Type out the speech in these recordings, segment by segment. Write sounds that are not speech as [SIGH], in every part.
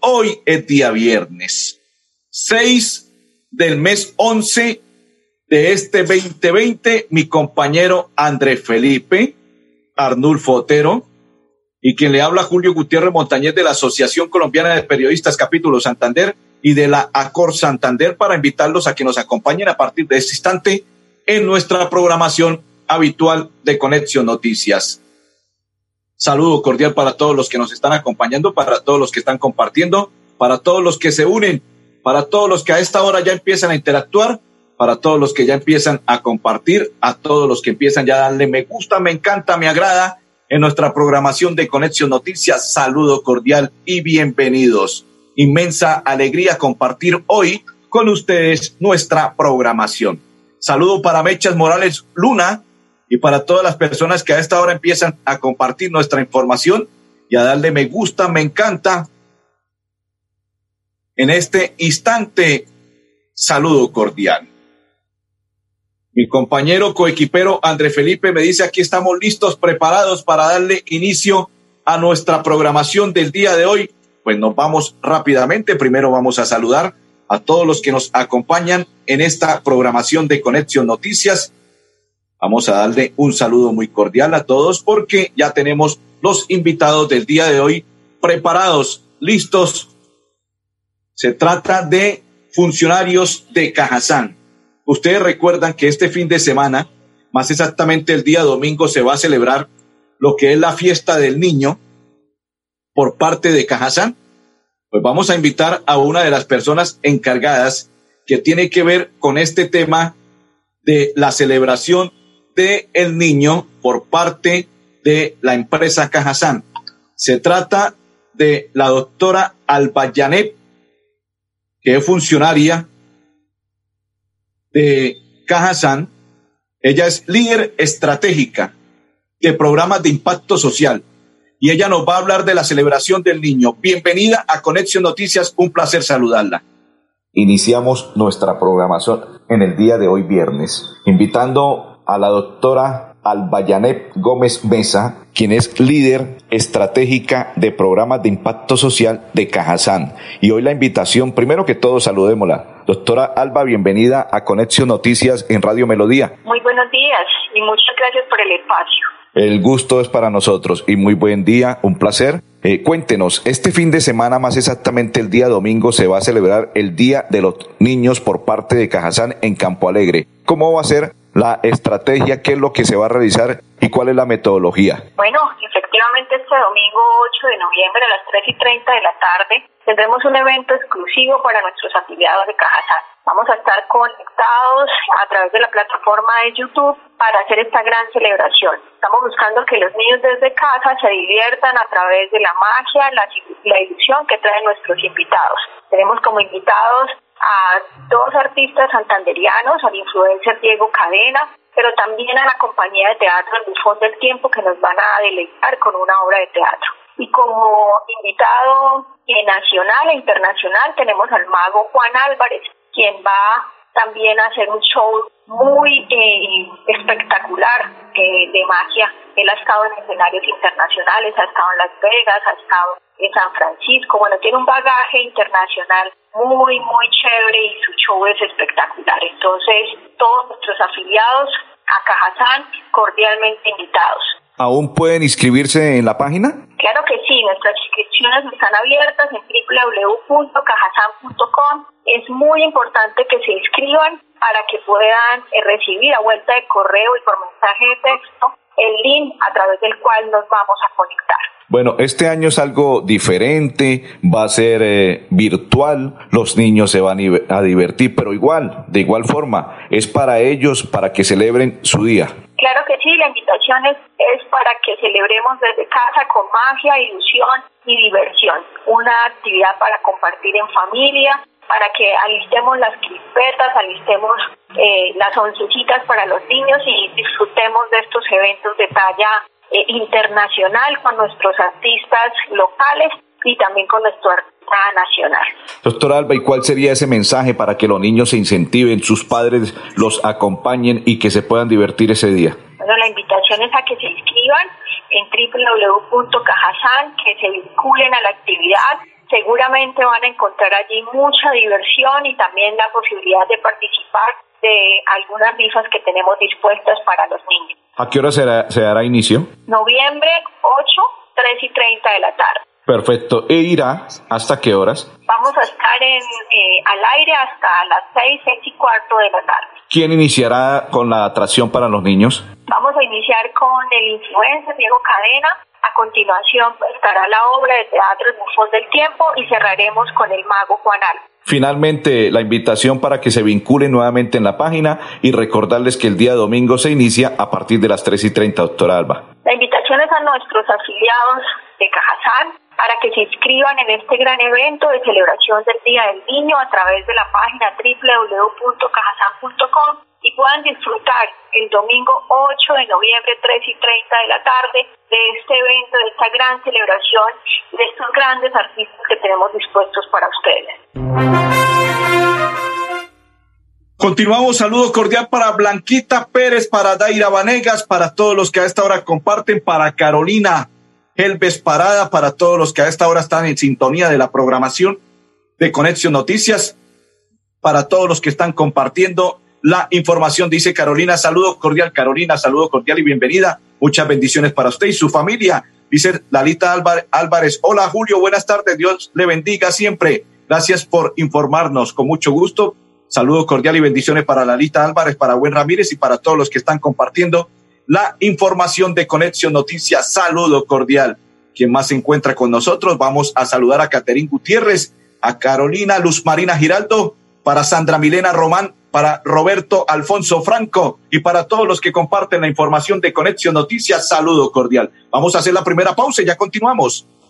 Hoy es día viernes, 6 del mes 11 de este 2020. Mi compañero André Felipe Arnulfo Otero y quien le habla Julio Gutiérrez Montañez de la Asociación Colombiana de Periodistas Capítulo Santander y de la Acor Santander para invitarlos a que nos acompañen a partir de este instante en nuestra programación habitual de Conexión Noticias. Saludo cordial para todos los que nos están acompañando, para todos los que están compartiendo, para todos los que se unen, para todos los que a esta hora ya empiezan a interactuar, para todos los que ya empiezan a compartir, a todos los que empiezan ya a darle me gusta, me encanta, me agrada en nuestra programación de Conexión Noticias. Saludo cordial y bienvenidos. Inmensa alegría compartir hoy con ustedes nuestra programación. Saludo para Mechas Morales Luna, y para todas las personas que a esta hora empiezan a compartir nuestra información y a darle me gusta, me encanta. En este instante, saludo cordial. Mi compañero coequipero André Felipe me dice aquí estamos listos, preparados para darle inicio a nuestra programación del día de hoy. Pues nos vamos rápidamente. Primero vamos a saludar a todos los que nos acompañan en esta programación de Conexión Noticias Vamos a darle un saludo muy cordial a todos porque ya tenemos los invitados del día de hoy preparados, listos. Se trata de funcionarios de Cajazán. Ustedes recuerdan que este fin de semana, más exactamente el día domingo, se va a celebrar lo que es la fiesta del niño por parte de Cajazán. Pues vamos a invitar a una de las personas encargadas que tiene que ver con este tema de la celebración de el niño por parte de la empresa Cajazán. Se trata de la doctora Albayanet, que es funcionaria de Cajazán. Ella es líder estratégica de programas de impacto social y ella nos va a hablar de la celebración del niño. Bienvenida a Conexión Noticias, un placer saludarla. Iniciamos nuestra programación en el día de hoy viernes, invitando a la doctora Albayanet Gómez Mesa, quien es líder estratégica de programas de impacto social de Cajazán. Y hoy la invitación, primero que todo, saludémosla. Doctora Alba, bienvenida a Conexión Noticias en Radio Melodía. Muy buenos días y muchas gracias por el espacio. El gusto es para nosotros y muy buen día, un placer. Eh, cuéntenos, este fin de semana, más exactamente el día domingo, se va a celebrar el Día de los Niños por parte de Cajazán en Campo Alegre. ¿Cómo va a ser la estrategia, qué es lo que se va a realizar y cuál es la metodología. Bueno, efectivamente este domingo 8 de noviembre a las 3 y 30 de la tarde tendremos un evento exclusivo para nuestros afiliados de Cajazán. Vamos a estar conectados a través de la plataforma de YouTube para hacer esta gran celebración. Estamos buscando que los niños desde casa se diviertan a través de la magia, la ilusión que traen nuestros invitados. Tenemos como invitados a dos artistas santanderianos, al influencer Diego Cadena, pero también a la compañía de teatro El Bufón del Tiempo que nos van a deleitar con una obra de teatro. Y como invitado nacional e internacional tenemos al mago Juan Álvarez, quien va también a hacer un show muy eh, espectacular eh, de magia. Él ha estado en escenarios internacionales, ha estado en Las Vegas, ha estado en San Francisco. Bueno, tiene un bagaje internacional muy, muy chévere y su show es espectacular. Entonces, todos nuestros afiliados a Cajazán, cordialmente invitados. ¿Aún pueden inscribirse en la página? Claro que sí, nuestras inscripciones están abiertas en www.cajazán.com. Es muy importante que se inscriban para que puedan eh, recibir a vuelta de correo y por mensaje de texto el link a través del cual nos vamos a conectar. Bueno, este año es algo diferente, va a ser eh, virtual, los niños se van a divertir, pero igual, de igual forma, es para ellos, para que celebren su día. Claro que sí, la invitación es, es para que celebremos desde casa con magia, ilusión y diversión. Una actividad para compartir en familia, para que alistemos las crispetas, alistemos eh, las oncecitas para los niños y disfrutemos de estos eventos de talla eh, internacional con nuestros artistas locales y también con nuestro artista nacional. Doctor Alba, ¿y cuál sería ese mensaje para que los niños se incentiven, sus padres los acompañen y que se puedan divertir ese día? Bueno, la invitación es a que se inscriban en www.cajasan, que se vinculen a la actividad. Seguramente van a encontrar allí mucha diversión y también la posibilidad de participar de algunas rifas que tenemos dispuestas para los niños. ¿A qué hora se dará inicio? Noviembre 8, 3 y 30 de la tarde. Perfecto. ¿E irá hasta qué horas? Vamos a estar en, eh, al aire hasta las 6, 6 y cuarto de la tarde. ¿Quién iniciará con la atracción para los niños? Vamos a iniciar con el influencer Diego Cadena. A continuación estará la obra de teatro Bufón del Tiempo y cerraremos con el mago Juan Alba. Finalmente, la invitación para que se vinculen nuevamente en la página y recordarles que el día domingo se inicia a partir de las 3 y 30, doctora Alba. La invitación es a nuestros afiliados de Cajazán, para que se inscriban en este gran evento de celebración del Día del Niño a través de la página www.cajasan.com y puedan disfrutar el domingo 8 de noviembre 3 y 30 de la tarde de este evento, de esta gran celebración, de estos grandes artistas que tenemos dispuestos para ustedes. Continuamos, saludo cordial para Blanquita Pérez, para Daira Vanegas, para todos los que a esta hora comparten, para Carolina Helves Parada para todos los que a esta hora están en sintonía de la programación de Conexión Noticias, para todos los que están compartiendo la información. Dice Carolina, saludo cordial, Carolina, saludo cordial y bienvenida. Muchas bendiciones para usted y su familia. Dice Lalita Álvarez, hola Julio, buenas tardes, Dios le bendiga siempre. Gracias por informarnos, con mucho gusto. Saludo cordial y bendiciones para Lalita Álvarez, para Buen Ramírez y para todos los que están compartiendo la información de Conexión Noticias. Saludo cordial. Quien más se encuentra con nosotros, vamos a saludar a Caterín Gutiérrez, a Carolina Luz Marina Giraldo, para Sandra Milena Román, para Roberto Alfonso Franco y para todos los que comparten la información de Conexión Noticias. Saludo cordial. Vamos a hacer la primera pausa y ya continuamos.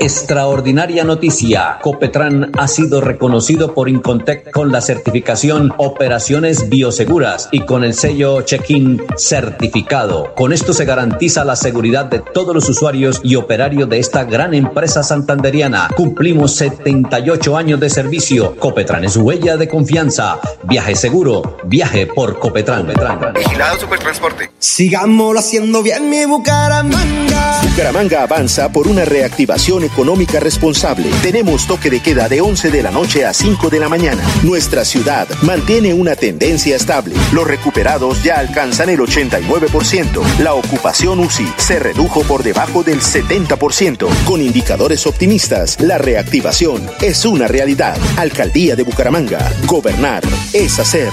Extraordinaria noticia. Copetran ha sido reconocido por Incontec con la certificación Operaciones Bioseguras y con el sello Check-in certificado. Con esto se garantiza la seguridad de todos los usuarios y operarios de esta gran empresa santanderiana. Cumplimos 78 años de servicio. Copetran es huella de confianza. Viaje seguro. Viaje por Copetran. Vigilado Supertransporte. Sigámoslo haciendo bien mi Bucaramanga. Bucaramanga avanza por una reactivación económica responsable. Tenemos toque de queda de 11 de la noche a 5 de la mañana. Nuestra ciudad mantiene una tendencia estable. Los recuperados ya alcanzan el 89%. La ocupación UCI se redujo por debajo del 70%. Con indicadores optimistas, la reactivación es una realidad. Alcaldía de Bucaramanga. Gobernar es hacer.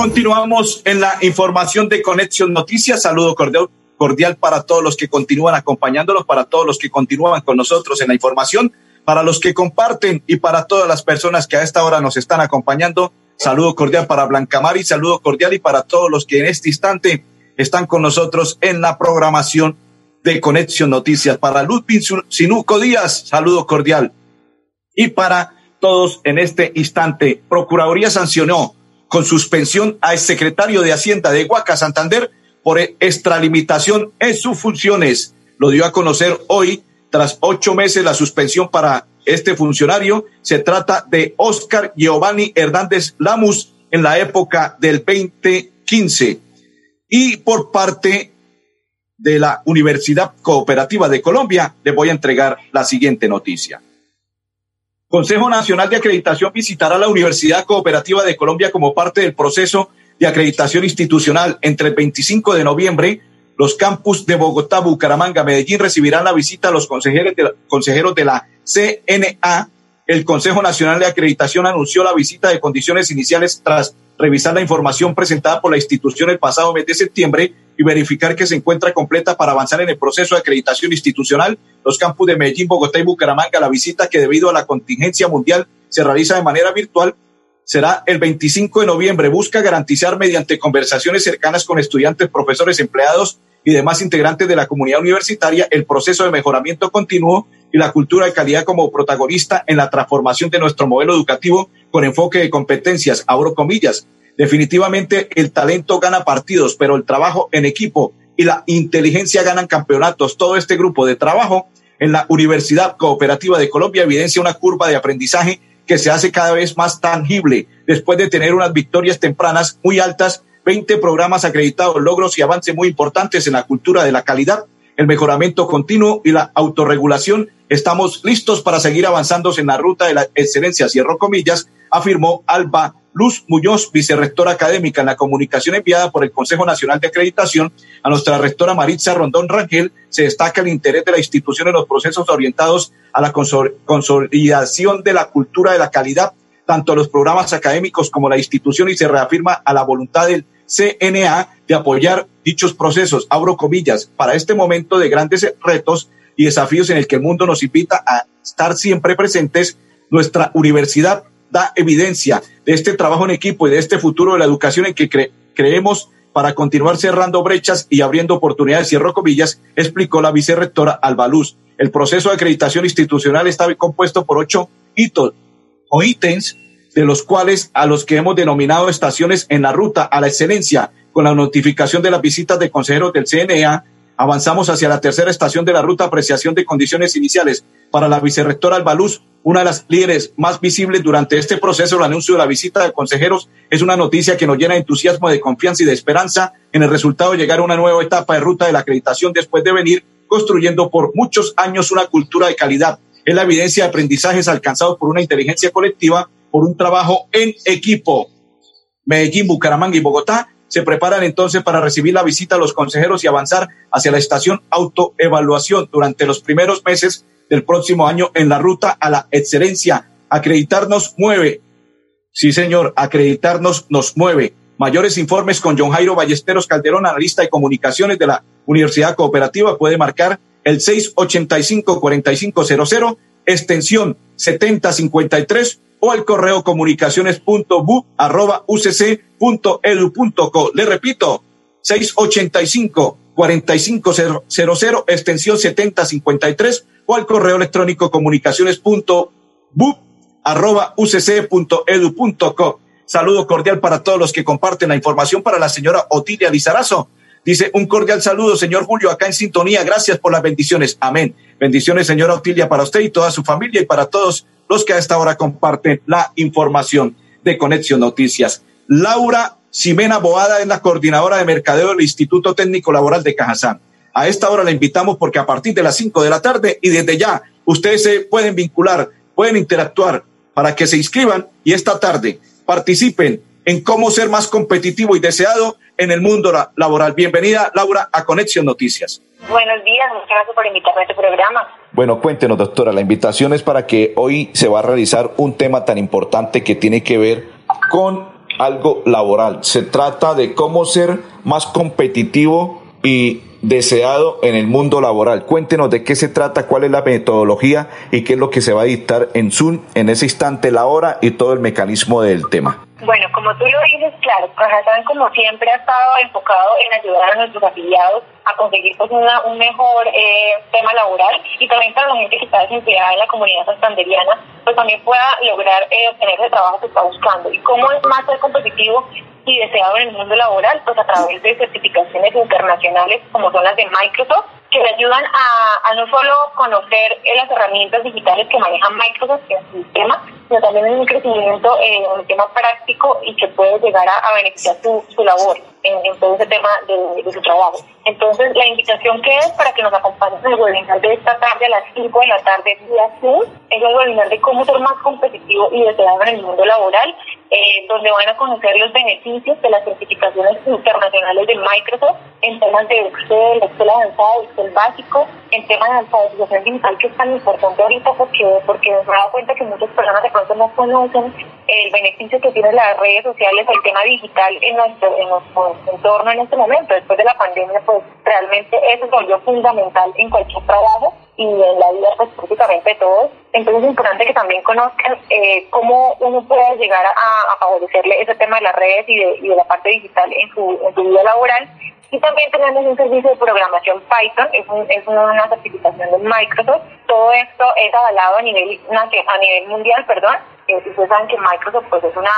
Continuamos en la información de Conexión Noticias. Saludo cordial, cordial para todos los que continúan acompañándonos, para todos los que continúan con nosotros en la información, para los que comparten y para todas las personas que a esta hora nos están acompañando. Saludo cordial para Blanca Mari, saludo cordial y para todos los que en este instante están con nosotros en la programación de Conexión Noticias. Para Ludwig Sinuco Díaz, saludo cordial. Y para todos en este instante, Procuraduría sancionó con suspensión al secretario de Hacienda de Huaca, Santander, por extralimitación en sus funciones. Lo dio a conocer hoy, tras ocho meses, la suspensión para este funcionario. Se trata de Oscar Giovanni Hernández Lamus en la época del 2015. Y por parte de la Universidad Cooperativa de Colombia, le voy a entregar la siguiente noticia. Consejo Nacional de Acreditación visitará la Universidad Cooperativa de Colombia como parte del proceso de acreditación institucional. Entre el 25 de noviembre, los campus de Bogotá, Bucaramanga, Medellín recibirán la visita a los consejeros de la, consejeros de la CNA. El Consejo Nacional de Acreditación anunció la visita de condiciones iniciales tras revisar la información presentada por la institución el pasado mes de septiembre y verificar que se encuentra completa para avanzar en el proceso de acreditación institucional. Los campus de Medellín, Bogotá y Bucaramanga, la visita que debido a la contingencia mundial se realiza de manera virtual, será el 25 de noviembre. Busca garantizar mediante conversaciones cercanas con estudiantes, profesores, empleados y demás integrantes de la comunidad universitaria el proceso de mejoramiento continuo y la cultura de calidad como protagonista en la transformación de nuestro modelo educativo con enfoque de competencias, abro comillas. Definitivamente el talento gana partidos, pero el trabajo en equipo y la inteligencia ganan campeonatos. Todo este grupo de trabajo en la Universidad Cooperativa de Colombia evidencia una curva de aprendizaje que se hace cada vez más tangible después de tener unas victorias tempranas muy altas, 20 programas acreditados, logros y avances muy importantes en la cultura de la calidad, el mejoramiento continuo y la autorregulación Estamos listos para seguir avanzando en la ruta de la excelencia, cierro comillas, afirmó Alba Luz Muñoz, vicerrectora académica en la comunicación enviada por el Consejo Nacional de Acreditación a nuestra rectora Maritza Rondón Rangel. Se destaca el interés de la institución en los procesos orientados a la consolidación de la cultura de la calidad, tanto los programas académicos como la institución, y se reafirma a la voluntad del CNA de apoyar dichos procesos. Abro comillas, para este momento de grandes retos y desafíos en el que el mundo nos invita a estar siempre presentes, nuestra universidad da evidencia de este trabajo en equipo y de este futuro de la educación en que creemos para continuar cerrando brechas y abriendo oportunidades, cierro comillas, explicó la vicerrectora Albaluz. El proceso de acreditación institucional está compuesto por ocho hitos o ítems, de los cuales a los que hemos denominado estaciones en la ruta a la excelencia, con la notificación de las visitas de consejeros del CNA, Avanzamos hacia la tercera estación de la ruta apreciación de condiciones iniciales. Para la vicerrectora Albaluz, una de las líderes más visibles durante este proceso, el anuncio de la visita de consejeros, es una noticia que nos llena de entusiasmo, de confianza y de esperanza en el resultado de llegar a una nueva etapa de ruta de la acreditación después de venir construyendo por muchos años una cultura de calidad. Es la evidencia de aprendizajes alcanzados por una inteligencia colectiva, por un trabajo en equipo. Medellín, Bucaramanga y Bogotá se preparan entonces para recibir la visita a los consejeros y avanzar hacia la estación autoevaluación durante los primeros meses del próximo año en la ruta a la excelencia. Acreditarnos mueve. Sí, señor, acreditarnos nos mueve. Mayores informes con John Jairo Ballesteros Calderón, analista de comunicaciones de la Universidad Cooperativa, puede marcar el 685-4500, extensión 7053 o al correo comunicaciones.bu arroba ucc.edu.co. Le repito, 685 4500 extensión 7053 o al correo electrónico comunicaciones.bu arroba ucc.edu.co. Saludo cordial para todos los que comparten la información para la señora Otilia Lizarazo. Dice un cordial saludo, señor Julio, acá en sintonía. Gracias por las bendiciones. Amén. Bendiciones, señora Otilia, para usted y toda su familia y para todos los que a esta hora comparten la información de Conexión Noticias. Laura Ximena Boada es la coordinadora de mercadeo del Instituto Técnico Laboral de Cajazán. A esta hora la invitamos porque a partir de las cinco de la tarde y desde ya ustedes se pueden vincular, pueden interactuar para que se inscriban y esta tarde participen en cómo ser más competitivo y deseado en el mundo laboral. Bienvenida, Laura, a Conexión Noticias. Buenos días, muchas gracias por invitarme a este programa. Bueno, cuéntenos, doctora, la invitación es para que hoy se va a realizar un tema tan importante que tiene que ver con algo laboral. Se trata de cómo ser más competitivo y deseado en el mundo laboral. Cuéntenos de qué se trata, cuál es la metodología y qué es lo que se va a dictar en Zoom en ese instante, la hora y todo el mecanismo del tema. Bueno, como tú lo dices, claro, Cajazán como siempre ha estado enfocado en ayudar a nuestros afiliados a conseguir pues un mejor eh, tema laboral y también para la gente que está desempleada en la comunidad santanderiana, pues también pueda lograr eh, obtener ese trabajo que está buscando. ¿Y cómo es más ser competitivo y deseado en el mundo laboral? Pues a través de certificaciones internacionales como son las de Microsoft, que le ayudan a, no solo conocer eh, las herramientas digitales que maneja Microsoft en su sistema, sino también en un crecimiento en un tema práctico y que puede llegar a, beneficiar su, su labor en, todo ese tema de, su trabajo. Entonces, la invitación que es para que nos acompañen en el webinar de esta tarde a las 5 de la tarde día Zoom, es el webinar de cómo ser más competitivo y deseado en el mundo laboral, eh, donde van a conocer los beneficios de las certificaciones internacionales de Microsoft en temas de Excel, Excel avanzado, Excel básico, en temas de alfabetización digital que es tan importante ahorita porque, porque nos dado cuenta que muchas personas de pronto no conocen el beneficio que tienen las redes sociales, el tema digital en nuestro, en nuestro entorno en este momento. Después de la pandemia, pues realmente eso se volvió fundamental en cualquier trabajo y en la vida pues prácticamente todos. Entonces es importante que también conozcan eh, cómo uno puede llegar a, favorecerle ese tema de las redes y de, la parte digital en su, en su vida laboral. Y también tenemos un servicio de programación Python, es, es una certificación de Microsoft. Todo esto es avalado a nivel, a nivel mundial, perdón. Eh, ustedes saben que Microsoft pues es una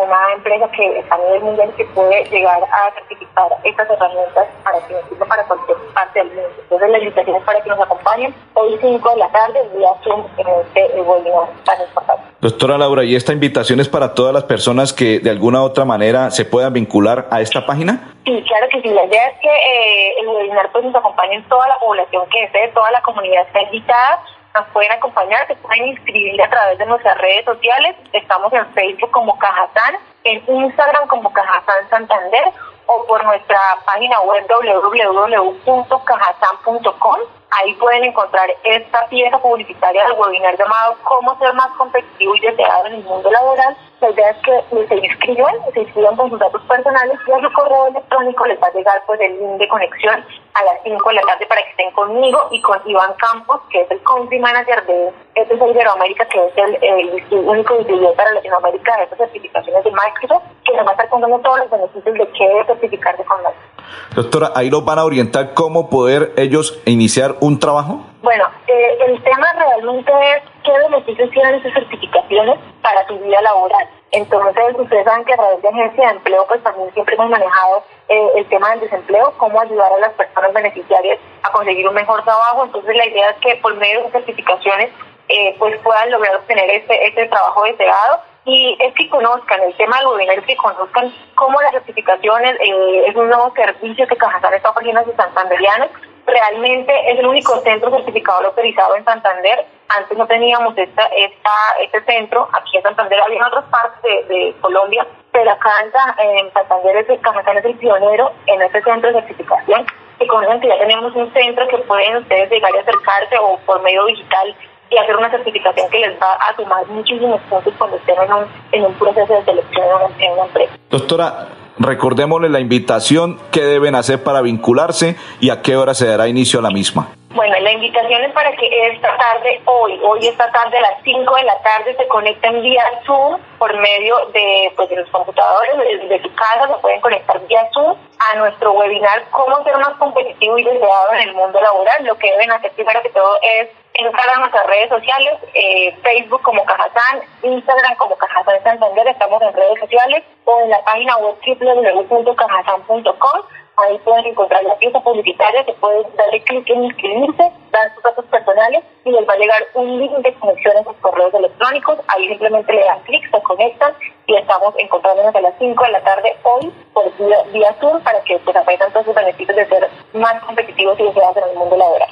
una empresa que a nivel mundial que puede llegar a certificar estas herramientas para que nos para cualquier parte del mundo. Entonces la invitación es para que nos acompañen hoy 5 de la tarde vía Zoom en este webinar tan importante. Doctora Laura, ¿y esta invitación es para todas las personas que de alguna u otra manera se puedan vincular a esta página? Sí, claro que sí. La idea es que eh, el webinar pues nos acompañe toda la población que desee, toda la comunidad está invitada nos pueden acompañar, se pueden inscribir a través de nuestras redes sociales. Estamos en Facebook como Cajazán, en Instagram como Cajazán Santander o por nuestra página web www.cajazán.com. Ahí pueden encontrar esta pieza publicitaria del webinar llamado Cómo ser más competitivo y deseado en el mundo laboral. La idea es que se inscriban, se inscriban con sus datos personales y a su correo electrónico les va a llegar pues el link de conexión a las 5 de la tarde para que estén conmigo y con Iván Campos, que es el country manager de es Iberoamérica, que es el, único distribuidor para Latinoamérica de estas certificaciones de Microsoft, que nos va a estar contando todos los beneficios de qué certificarse con Microsoft. Doctora, ahí los van a orientar cómo poder ellos iniciar un trabajo. Bueno, eh, el tema realmente es qué beneficios tienen esas certificaciones para tu vida laboral. Entonces, ustedes saben que a través de agencia de empleo, pues también siempre hemos manejado eh, el tema del desempleo, cómo ayudar a las personas beneficiarias a conseguir un mejor trabajo. Entonces, la idea es que por medio de certificaciones, eh, pues puedan lograr obtener este, este trabajo deseado. Y es que conozcan el tema del gobierno, es que conozcan cómo las certificaciones eh, es un nuevo servicio que Cajazán está ofreciendo a sus santanderianos realmente es el único centro certificado autorizado en Santander. Antes no teníamos esta, esta, este centro, aquí en Santander había en otras partes de, Colombia, pero acá en, Santander es el Cajazán es el pionero en este centro de certificación. Y conocen que ya tenemos un centro que pueden ustedes llegar y acercarse o por medio digital y hacer una certificación que les va a sumar muchísimos puntos cuando estén en un, en un proceso de selección en una empresa. Doctora, Recordémosle la invitación, qué deben hacer para vincularse y a qué hora se dará inicio a la misma. Bueno, la invitación es para que esta tarde, hoy, hoy esta tarde a las 5 de la tarde se conecten vía Zoom por medio de, pues, de los computadores, desde su casa se pueden conectar vía Zoom a nuestro webinar Cómo ser más competitivo y deseado en el mundo laboral. Lo que deben hacer primero que todo es entrar a nuestras redes sociales, eh, Facebook como Cajazán, Instagram como Cajazán Santander, estamos en redes sociales, o en la página web www.cajazán.com. Ahí pueden encontrar la pieza publicitaria que pueden darle clic en inscribirse, dar sus datos personales y les va a llegar un link de conexión a sus correos electrónicos. Ahí simplemente le dan clic, se conectan y estamos encontrándonos a las 5 de la tarde hoy por vía, vía Zoom para que pues, aprendan todos sus beneficios de ser más competitivos y deseados en el mundo laboral.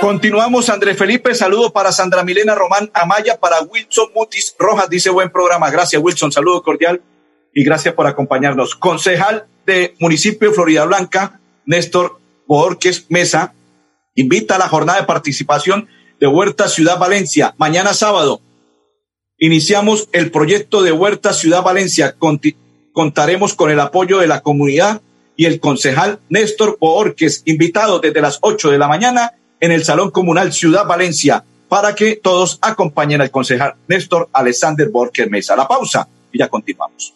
Continuamos, Andrés Felipe. Saludo para Sandra Milena Román Amaya, para Wilson Mutis Rojas. Dice buen programa. Gracias, Wilson. Saludo cordial y gracias por acompañarnos. Concejal de municipio de Florida Blanca, Néstor Borges Mesa, invita a la jornada de participación de Huerta Ciudad Valencia. Mañana sábado iniciamos el proyecto de Huerta Ciudad Valencia. contaremos con el apoyo de la comunidad y el concejal Néstor Borges, invitado desde las 8 de la mañana en el Salón Comunal Ciudad Valencia, para que todos acompañen al concejal Néstor Alexander Borges Mesa. La pausa y ya continuamos.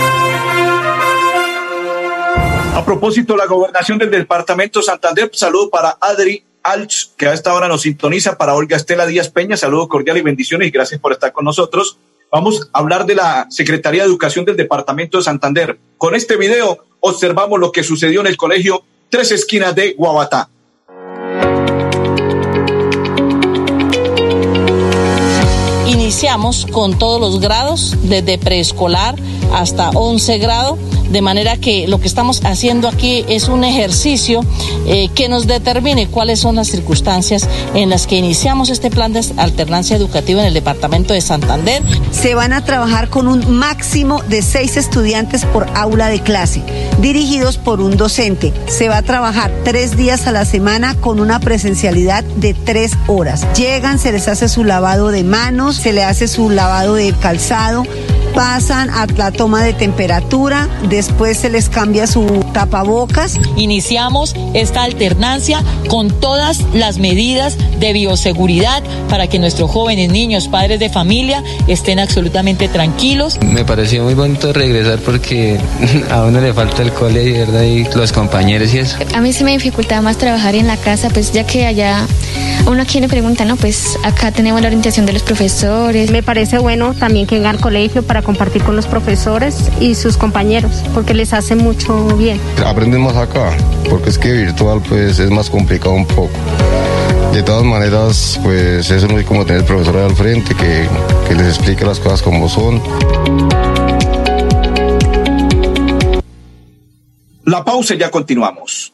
A propósito, la gobernación del departamento Santander, saludo para Adri Alch, que a esta hora nos sintoniza, para Olga Estela Díaz Peña, saludo cordial y bendiciones y gracias por estar con nosotros. Vamos a hablar de la Secretaría de Educación del Departamento de Santander. Con este video observamos lo que sucedió en el colegio Tres Esquinas de Guabatá. Iniciamos con todos los grados, desde preescolar hasta 11 grado de manera que lo que estamos haciendo aquí es un ejercicio eh, que nos determine cuáles son las circunstancias en las que iniciamos este plan de alternancia educativa en el departamento de Santander. Se van a trabajar con un máximo de seis estudiantes por aula de clase, dirigidos por un docente. Se va a trabajar tres días a la semana con una presencialidad de tres horas. Llegan, se les hace su lavado de manos, se le hace su lavado de calzado, pasan a la toma de temperatura, después se les cambia su tapabocas. Iniciamos esta alternancia con todas las medidas de bioseguridad para que nuestros jóvenes, niños, padres de familia estén absolutamente tranquilos. Me pareció muy bonito regresar porque [LAUGHS] a uno le falta el cole ¿verdad? y los compañeros y eso. A mí se me dificultaba más trabajar en la casa, pues ya que allá uno aquí le pregunta, no, pues acá tenemos la orientación de los profesores. Me parece bueno también que venga al colegio para compartir con los profesores y sus compañeros, porque les hace mucho bien. Aprendemos acá, porque es que virtual pues es más complicado un poco. De todas maneras, pues eso no es como tener el profesor al frente que, que les explique las cosas como son. La pausa y ya continuamos.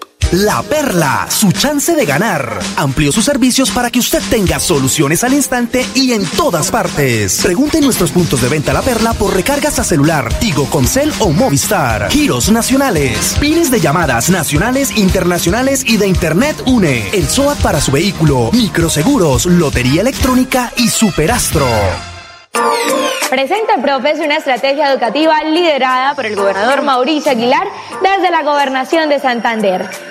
La Perla, su chance de ganar. Amplió sus servicios para que usted tenga soluciones al instante y en todas partes. Pregunte en nuestros puntos de venta La Perla por recargas a celular, Tigo, Concel o Movistar. Giros nacionales, pines de llamadas nacionales, internacionales y de Internet UNE. El SOAT para su vehículo, microseguros, lotería electrónica y superastro. Presenta Profes una estrategia educativa liderada por el gobernador Mauricio Aguilar desde la gobernación de Santander.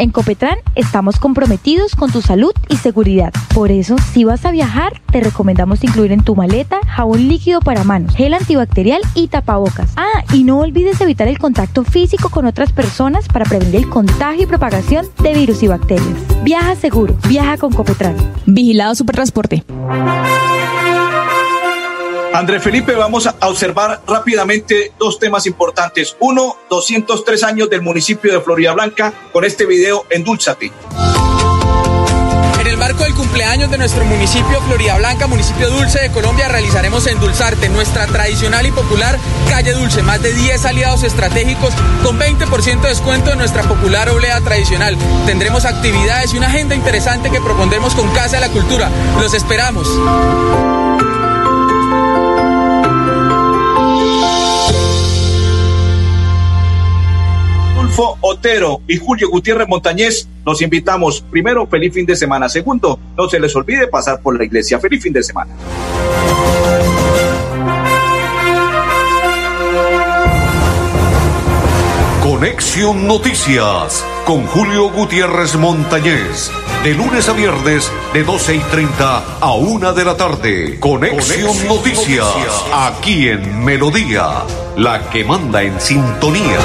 En Copetran estamos comprometidos con tu salud y seguridad. Por eso, si vas a viajar, te recomendamos incluir en tu maleta jabón líquido para manos, gel antibacterial y tapabocas. Ah, y no olvides evitar el contacto físico con otras personas para prevenir el contagio y propagación de virus y bacterias. Viaja seguro, viaja con Copetran. Vigilado Supertransporte. André Felipe, vamos a observar rápidamente dos temas importantes. Uno, 203 años del municipio de Florida Blanca con este video Endulzate. En el marco del cumpleaños de nuestro municipio Florida Blanca, municipio dulce de Colombia, realizaremos Endulzarte, nuestra tradicional y popular calle dulce. Más de 10 aliados estratégicos con 20% de descuento en nuestra popular oblea tradicional. Tendremos actividades y una agenda interesante que propondremos con Casa de la Cultura. Los esperamos. Adolfo Otero y Julio Gutiérrez Montañez, los invitamos. Primero, feliz fin de semana. Segundo, no se les olvide pasar por la iglesia. Feliz fin de semana. Conexión Noticias con Julio Gutiérrez Montañez. De lunes a viernes, de 12 y 30 a 1 de la tarde. Conexión, Conexión Noticias, Noticias, aquí en Melodía, la que manda en sintonía.